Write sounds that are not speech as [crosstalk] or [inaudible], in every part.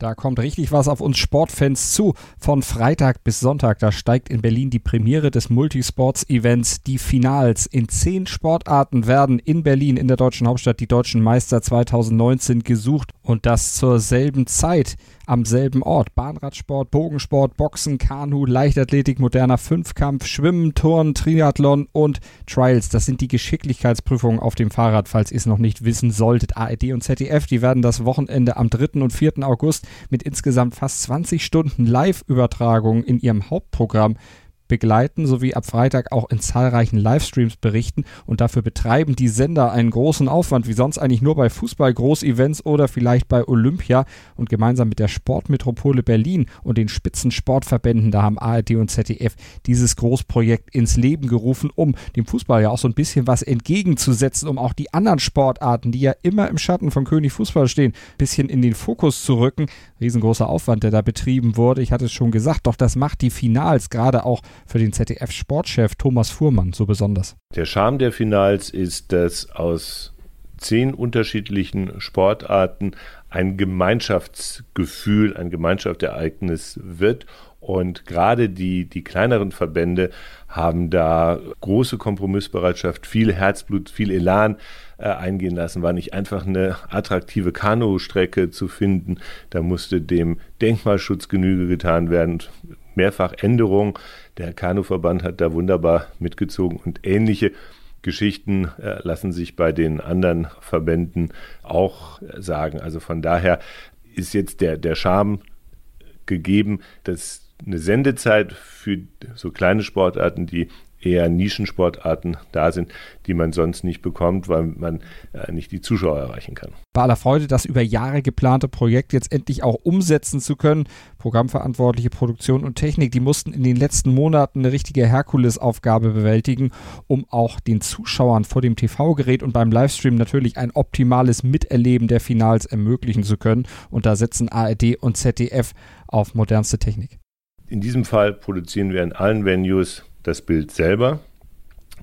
Da kommt richtig was auf uns Sportfans zu. Von Freitag bis Sonntag, da steigt in Berlin die Premiere des Multisports-Events, die Finals. In zehn Sportarten werden in Berlin, in der deutschen Hauptstadt, die deutschen Meister 2019 gesucht und das zur selben Zeit am selben Ort. Bahnradsport, Bogensport, Boxen, Kanu, Leichtathletik, moderner Fünfkampf, Schwimmen, Turnen, Triathlon und Trials. Das sind die Geschicklichkeitsprüfungen auf dem Fahrrad, falls ihr es noch nicht wissen solltet. ARD und ZDF, die werden das Wochenende am 3. und 4. August mit insgesamt fast 20 Stunden Live-Übertragung in ihrem Hauptprogramm begleiten sowie ab Freitag auch in zahlreichen Livestreams berichten und dafür betreiben die Sender einen großen Aufwand, wie sonst eigentlich nur bei Fußball-Großevents oder vielleicht bei Olympia und gemeinsam mit der Sportmetropole Berlin und den Spitzensportverbänden, da haben ARD und ZDF dieses Großprojekt ins Leben gerufen, um dem Fußball ja auch so ein bisschen was entgegenzusetzen, um auch die anderen Sportarten, die ja immer im Schatten von König Fußball stehen, ein bisschen in den Fokus zu rücken. Riesengroßer Aufwand, der da betrieben wurde. Ich hatte es schon gesagt, doch das macht die Finals gerade auch für den ZDF-Sportchef Thomas Fuhrmann so besonders? Der Charme der Finals ist, dass aus zehn unterschiedlichen Sportarten ein Gemeinschaftsgefühl, ein Gemeinschaftsereignis wird. Und gerade die, die kleineren Verbände haben da große Kompromissbereitschaft, viel Herzblut, viel Elan äh, eingehen lassen. War nicht einfach eine attraktive Kanustrecke zu finden. Da musste dem Denkmalschutz Genüge getan werden. Mehrfach Änderungen der Kanuverband hat da wunderbar mitgezogen und ähnliche Geschichten äh, lassen sich bei den anderen Verbänden auch äh, sagen. Also von daher ist jetzt der, der Charme gegeben, dass eine Sendezeit für so kleine Sportarten, die eher Nischensportarten da sind, die man sonst nicht bekommt, weil man äh, nicht die Zuschauer erreichen kann. Bei aller Freude, das über Jahre geplante Projekt jetzt endlich auch umsetzen zu können. Programmverantwortliche Produktion und Technik, die mussten in den letzten Monaten eine richtige Herkulesaufgabe bewältigen, um auch den Zuschauern vor dem TV-Gerät und beim Livestream natürlich ein optimales Miterleben der Finals ermöglichen zu können. Und da setzen ARD und ZDF auf modernste Technik. In diesem Fall produzieren wir in allen Venues das Bild selber,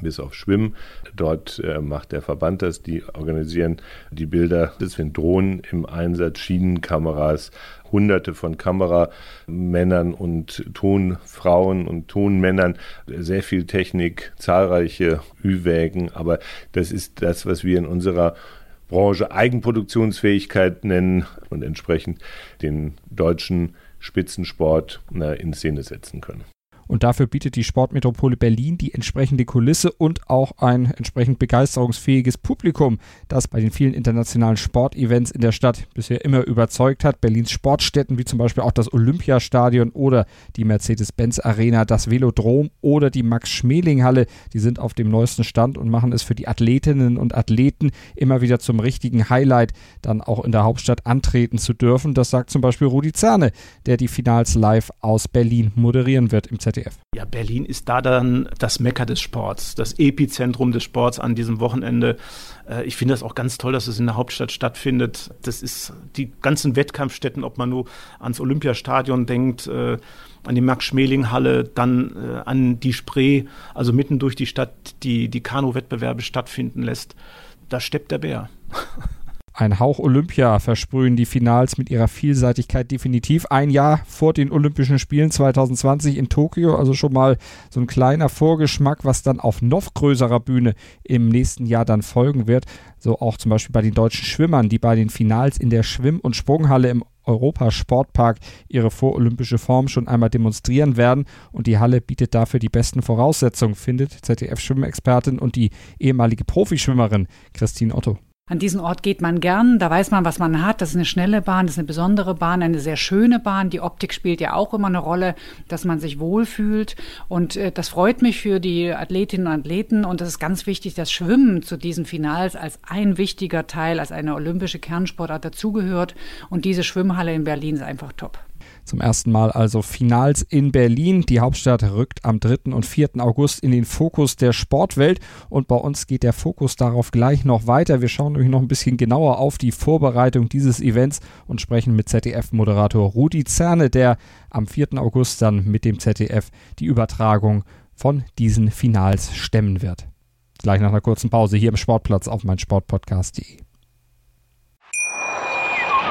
bis auf Schwimmen. Dort äh, macht der Verband das, die organisieren die Bilder. Das sind Drohnen im Einsatz, Schienenkameras, hunderte von Kameramännern und Tonfrauen und Tonmännern, sehr viel Technik, zahlreiche Ü-Wägen, aber das ist das, was wir in unserer Branche Eigenproduktionsfähigkeit nennen und entsprechend den deutschen Spitzensport äh, in Szene setzen können. Und dafür bietet die Sportmetropole Berlin die entsprechende Kulisse und auch ein entsprechend begeisterungsfähiges Publikum, das bei den vielen internationalen Sportevents in der Stadt bisher immer überzeugt hat. Berlins Sportstätten wie zum Beispiel auch das Olympiastadion oder die Mercedes-Benz Arena, das Velodrom oder die Max-Schmeling-Halle, die sind auf dem neuesten Stand und machen es für die Athletinnen und Athleten immer wieder zum richtigen Highlight, dann auch in der Hauptstadt antreten zu dürfen. Das sagt zum Beispiel Rudi Zerne, der die Finals live aus Berlin moderieren wird im ZDF. ZDF. Ja, Berlin ist da dann das Mecker des Sports, das Epizentrum des Sports an diesem Wochenende. Äh, ich finde das auch ganz toll, dass es in der Hauptstadt stattfindet. Das ist die ganzen Wettkampfstätten, ob man nur ans Olympiastadion denkt, äh, an die Max-Schmeling-Halle, dann äh, an die Spree, also mitten durch die Stadt, die die Kanu-Wettbewerbe stattfinden lässt. Da steppt der Bär. [laughs] Ein Hauch Olympia versprühen die Finals mit ihrer Vielseitigkeit definitiv. Ein Jahr vor den Olympischen Spielen 2020 in Tokio, also schon mal so ein kleiner Vorgeschmack, was dann auf noch größerer Bühne im nächsten Jahr dann folgen wird. So auch zum Beispiel bei den deutschen Schwimmern, die bei den Finals in der Schwimm- und Sprunghalle im Europasportpark ihre vorolympische Form schon einmal demonstrieren werden und die Halle bietet dafür die besten Voraussetzungen, findet ZDF-Schwimmexpertin und die ehemalige Profischwimmerin Christine Otto. An diesen Ort geht man gern, da weiß man, was man hat. Das ist eine schnelle Bahn, das ist eine besondere Bahn, eine sehr schöne Bahn. Die Optik spielt ja auch immer eine Rolle, dass man sich wohlfühlt. Und äh, das freut mich für die Athletinnen und Athleten. Und das ist ganz wichtig, dass Schwimmen zu diesen Finals als ein wichtiger Teil, als eine olympische Kernsportart dazugehört. Und diese Schwimmhalle in Berlin ist einfach top. Zum ersten Mal also Finals in Berlin. Die Hauptstadt rückt am 3. und 4. August in den Fokus der Sportwelt und bei uns geht der Fokus darauf gleich noch weiter. Wir schauen nämlich noch ein bisschen genauer auf die Vorbereitung dieses Events und sprechen mit ZDF-Moderator Rudi Zerne, der am 4. August dann mit dem ZDF die Übertragung von diesen Finals stemmen wird. Gleich nach einer kurzen Pause hier im Sportplatz auf mein Sportpodcast.de.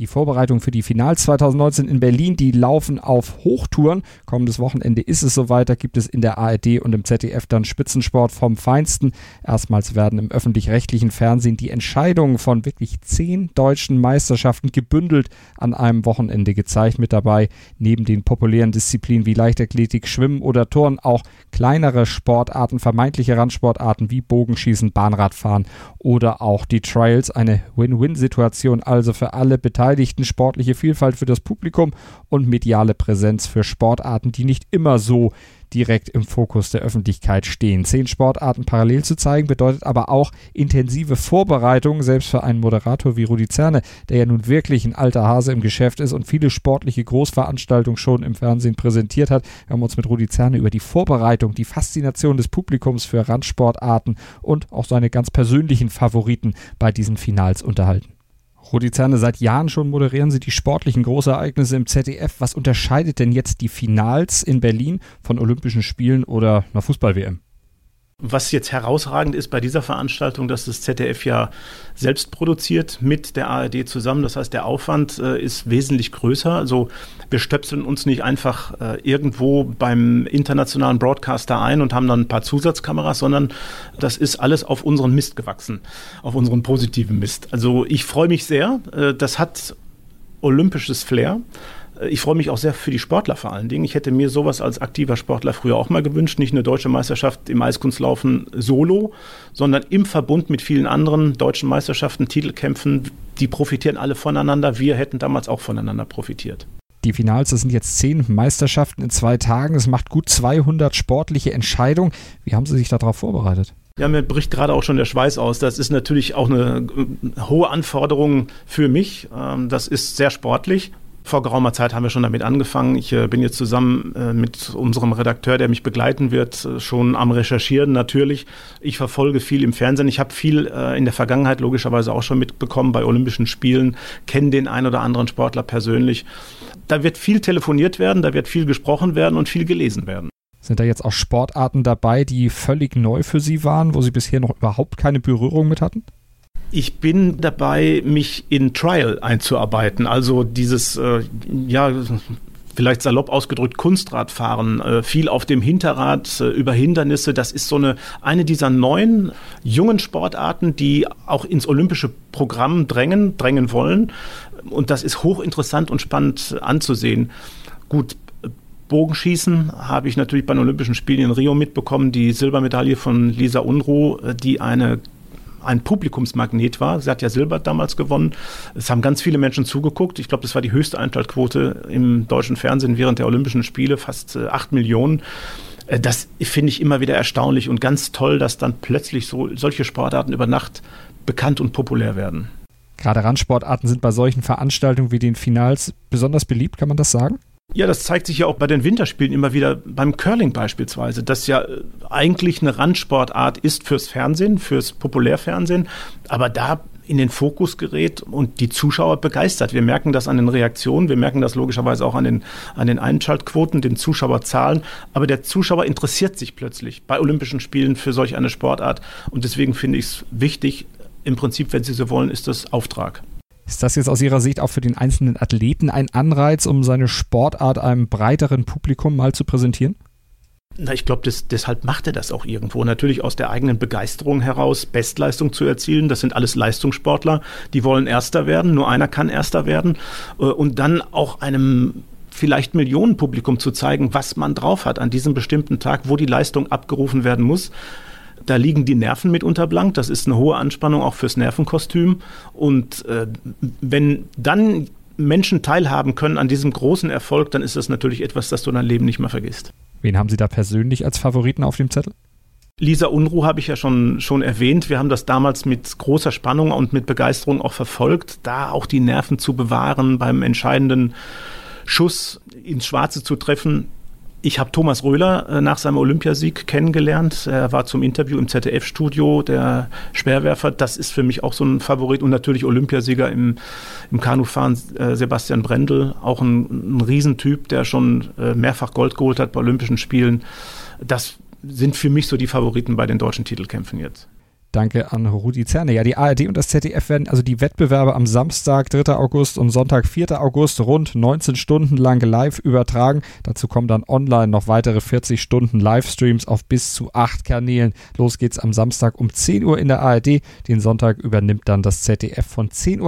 Die Vorbereitungen für die Finals 2019 in Berlin, die laufen auf Hochtouren. Kommendes Wochenende ist es soweit. Da gibt es in der ARD und im ZDF dann Spitzensport vom Feinsten. Erstmals werden im öffentlich-rechtlichen Fernsehen die Entscheidungen von wirklich zehn deutschen Meisterschaften gebündelt an einem Wochenende gezeigt. Mit dabei neben den populären Disziplinen wie Leichtathletik, Schwimmen oder Turnen auch kleinere Sportarten, vermeintliche Randsportarten wie Bogenschießen, Bahnradfahren oder auch die Trials. Eine Win-Win-Situation also für alle Beteiligten. Beteiligten, sportliche Vielfalt für das Publikum und mediale Präsenz für Sportarten, die nicht immer so direkt im Fokus der Öffentlichkeit stehen. Zehn Sportarten parallel zu zeigen, bedeutet aber auch intensive Vorbereitung, selbst für einen Moderator wie Rudi Zerne, der ja nun wirklich ein alter Hase im Geschäft ist und viele sportliche Großveranstaltungen schon im Fernsehen präsentiert hat. Wir haben uns mit Rudi Zerne über die Vorbereitung, die Faszination des Publikums für Randsportarten und auch seine ganz persönlichen Favoriten bei diesen Finals unterhalten. Rudi Zerne, seit Jahren schon moderieren Sie die sportlichen Großereignisse im ZDF. Was unterscheidet denn jetzt die Finals in Berlin von Olympischen Spielen oder einer Fußball-WM? Was jetzt herausragend ist bei dieser Veranstaltung, dass das ZDF ja selbst produziert mit der ARD zusammen. Das heißt, der Aufwand äh, ist wesentlich größer. Also wir stöpseln uns nicht einfach äh, irgendwo beim internationalen Broadcaster ein und haben dann ein paar Zusatzkameras, sondern das ist alles auf unseren Mist gewachsen, auf unseren positiven Mist. Also ich freue mich sehr. Äh, das hat olympisches Flair. Ich freue mich auch sehr für die Sportler vor allen Dingen. Ich hätte mir sowas als aktiver Sportler früher auch mal gewünscht. Nicht eine deutsche Meisterschaft im Eiskunstlaufen solo, sondern im Verbund mit vielen anderen deutschen Meisterschaften, Titelkämpfen. Die profitieren alle voneinander. Wir hätten damals auch voneinander profitiert. Die Finals, das sind jetzt zehn Meisterschaften in zwei Tagen. Es macht gut 200 sportliche Entscheidungen. Wie haben Sie sich darauf vorbereitet? Ja, mir bricht gerade auch schon der Schweiß aus. Das ist natürlich auch eine äh, hohe Anforderung für mich. Ähm, das ist sehr sportlich. Vor geraumer Zeit haben wir schon damit angefangen. Ich äh, bin jetzt zusammen äh, mit unserem Redakteur, der mich begleiten wird, äh, schon am Recherchieren natürlich. Ich verfolge viel im Fernsehen. Ich habe viel in der Vergangenheit logischerweise auch schon mitbekommen bei Olympischen Spielen, kenne den ein oder anderen Sportler persönlich. Da wird viel telefoniert werden, da wird viel gesprochen werden und viel gelesen werden. Sind da jetzt auch Sportarten dabei, die völlig neu für Sie waren, wo Sie bisher noch überhaupt keine Berührung mit hatten? Ich bin dabei, mich in Trial einzuarbeiten. Also dieses, äh, ja, vielleicht salopp ausgedrückt Kunstradfahren, äh, viel auf dem Hinterrad äh, über Hindernisse. Das ist so eine, eine dieser neuen jungen Sportarten, die auch ins olympische Programm drängen, drängen wollen. Und das ist hochinteressant und spannend anzusehen. Gut, Bogenschießen habe ich natürlich bei den Olympischen Spielen in Rio mitbekommen, die Silbermedaille von Lisa Unruh, äh, die eine ein Publikumsmagnet war. Sie hat ja Silber damals gewonnen. Es haben ganz viele Menschen zugeguckt. Ich glaube, das war die höchste Einschaltquote im deutschen Fernsehen während der Olympischen Spiele, fast äh, acht Millionen. Äh, das finde ich immer wieder erstaunlich und ganz toll, dass dann plötzlich so solche Sportarten über Nacht bekannt und populär werden. Gerade Randsportarten sind bei solchen Veranstaltungen wie den Finals besonders beliebt, kann man das sagen? Ja, das zeigt sich ja auch bei den Winterspielen immer wieder, beim Curling beispielsweise, das ja äh, eigentlich eine Randsportart ist fürs Fernsehen, fürs Populärfernsehen, aber da in den Fokus gerät und die Zuschauer begeistert. Wir merken das an den Reaktionen, wir merken das logischerweise auch an den, an den Einschaltquoten, den Zuschauerzahlen, aber der Zuschauer interessiert sich plötzlich bei Olympischen Spielen für solch eine Sportart und deswegen finde ich es wichtig, im Prinzip, wenn Sie so wollen, ist das Auftrag. Ist das jetzt aus Ihrer Sicht auch für den einzelnen Athleten ein Anreiz, um seine Sportart einem breiteren Publikum mal zu präsentieren? Na, ich glaube, deshalb macht er das auch irgendwo. Natürlich aus der eigenen Begeisterung heraus, Bestleistung zu erzielen. Das sind alles Leistungssportler, die wollen Erster werden. Nur einer kann Erster werden. Äh, und dann auch einem vielleicht Millionenpublikum zu zeigen, was man drauf hat an diesem bestimmten Tag, wo die Leistung abgerufen werden muss. Da liegen die Nerven mitunter blank. Das ist eine hohe Anspannung auch fürs Nervenkostüm. Und äh, wenn dann Menschen teilhaben können an diesem großen Erfolg, dann ist das natürlich etwas, das du dein Leben nicht mehr vergisst. Wen haben Sie da persönlich als Favoriten auf dem Zettel? Lisa Unruh habe ich ja schon, schon erwähnt. Wir haben das damals mit großer Spannung und mit Begeisterung auch verfolgt, da auch die Nerven zu bewahren, beim entscheidenden Schuss ins Schwarze zu treffen. Ich habe Thomas Röhler äh, nach seinem Olympiasieg kennengelernt. Er war zum Interview im ZDF-Studio, der Speerwerfer. Das ist für mich auch so ein Favorit. Und natürlich Olympiasieger im, im Kanufahren, äh, Sebastian Brendel. Auch ein, ein Riesentyp, der schon äh, mehrfach Gold geholt hat bei Olympischen Spielen. Das sind für mich so die Favoriten bei den deutschen Titelkämpfen jetzt. Danke an Rudi Zerne. Ja, die ARD und das ZDF werden also die Wettbewerbe am Samstag, 3. August und Sonntag, 4. August rund 19 Stunden lang live übertragen. Dazu kommen dann online noch weitere 40 Stunden Livestreams auf bis zu acht Kanälen. Los geht's am Samstag um 10 Uhr in der ARD. Den Sonntag übernimmt dann das ZDF von 10.18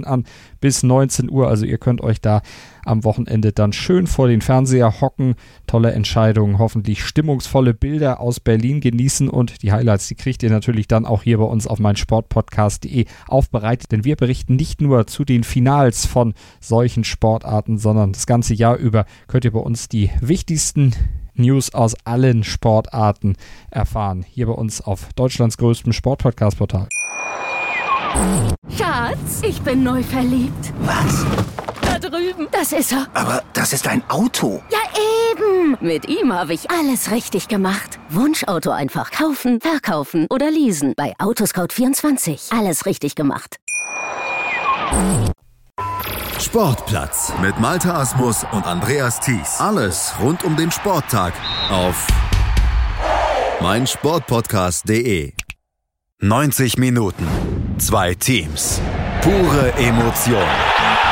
Uhr an bis 19 Uhr. Also ihr könnt euch da am Wochenende dann schön vor den Fernseher hocken, tolle Entscheidungen, hoffentlich stimmungsvolle Bilder aus Berlin genießen und die Highlights, die kriegt ihr natürlich dann auch hier bei uns auf meinsportpodcast.de aufbereitet, denn wir berichten nicht nur zu den Finals von solchen Sportarten, sondern das ganze Jahr über könnt ihr bei uns die wichtigsten News aus allen Sportarten erfahren. Hier bei uns auf Deutschlands größtem Sportpodcast-Portal. Schatz, ich bin neu verliebt. Was? Drüben. Das ist er. Aber das ist ein Auto. Ja, eben. Mit ihm habe ich alles richtig gemacht. Wunschauto einfach kaufen, verkaufen oder leasen. Bei Autoscout24. Alles richtig gemacht. Sportplatz mit Malta Asmus und Andreas Thies. Alles rund um den Sporttag auf meinsportpodcast.de. 90 Minuten, zwei Teams, pure Emotion.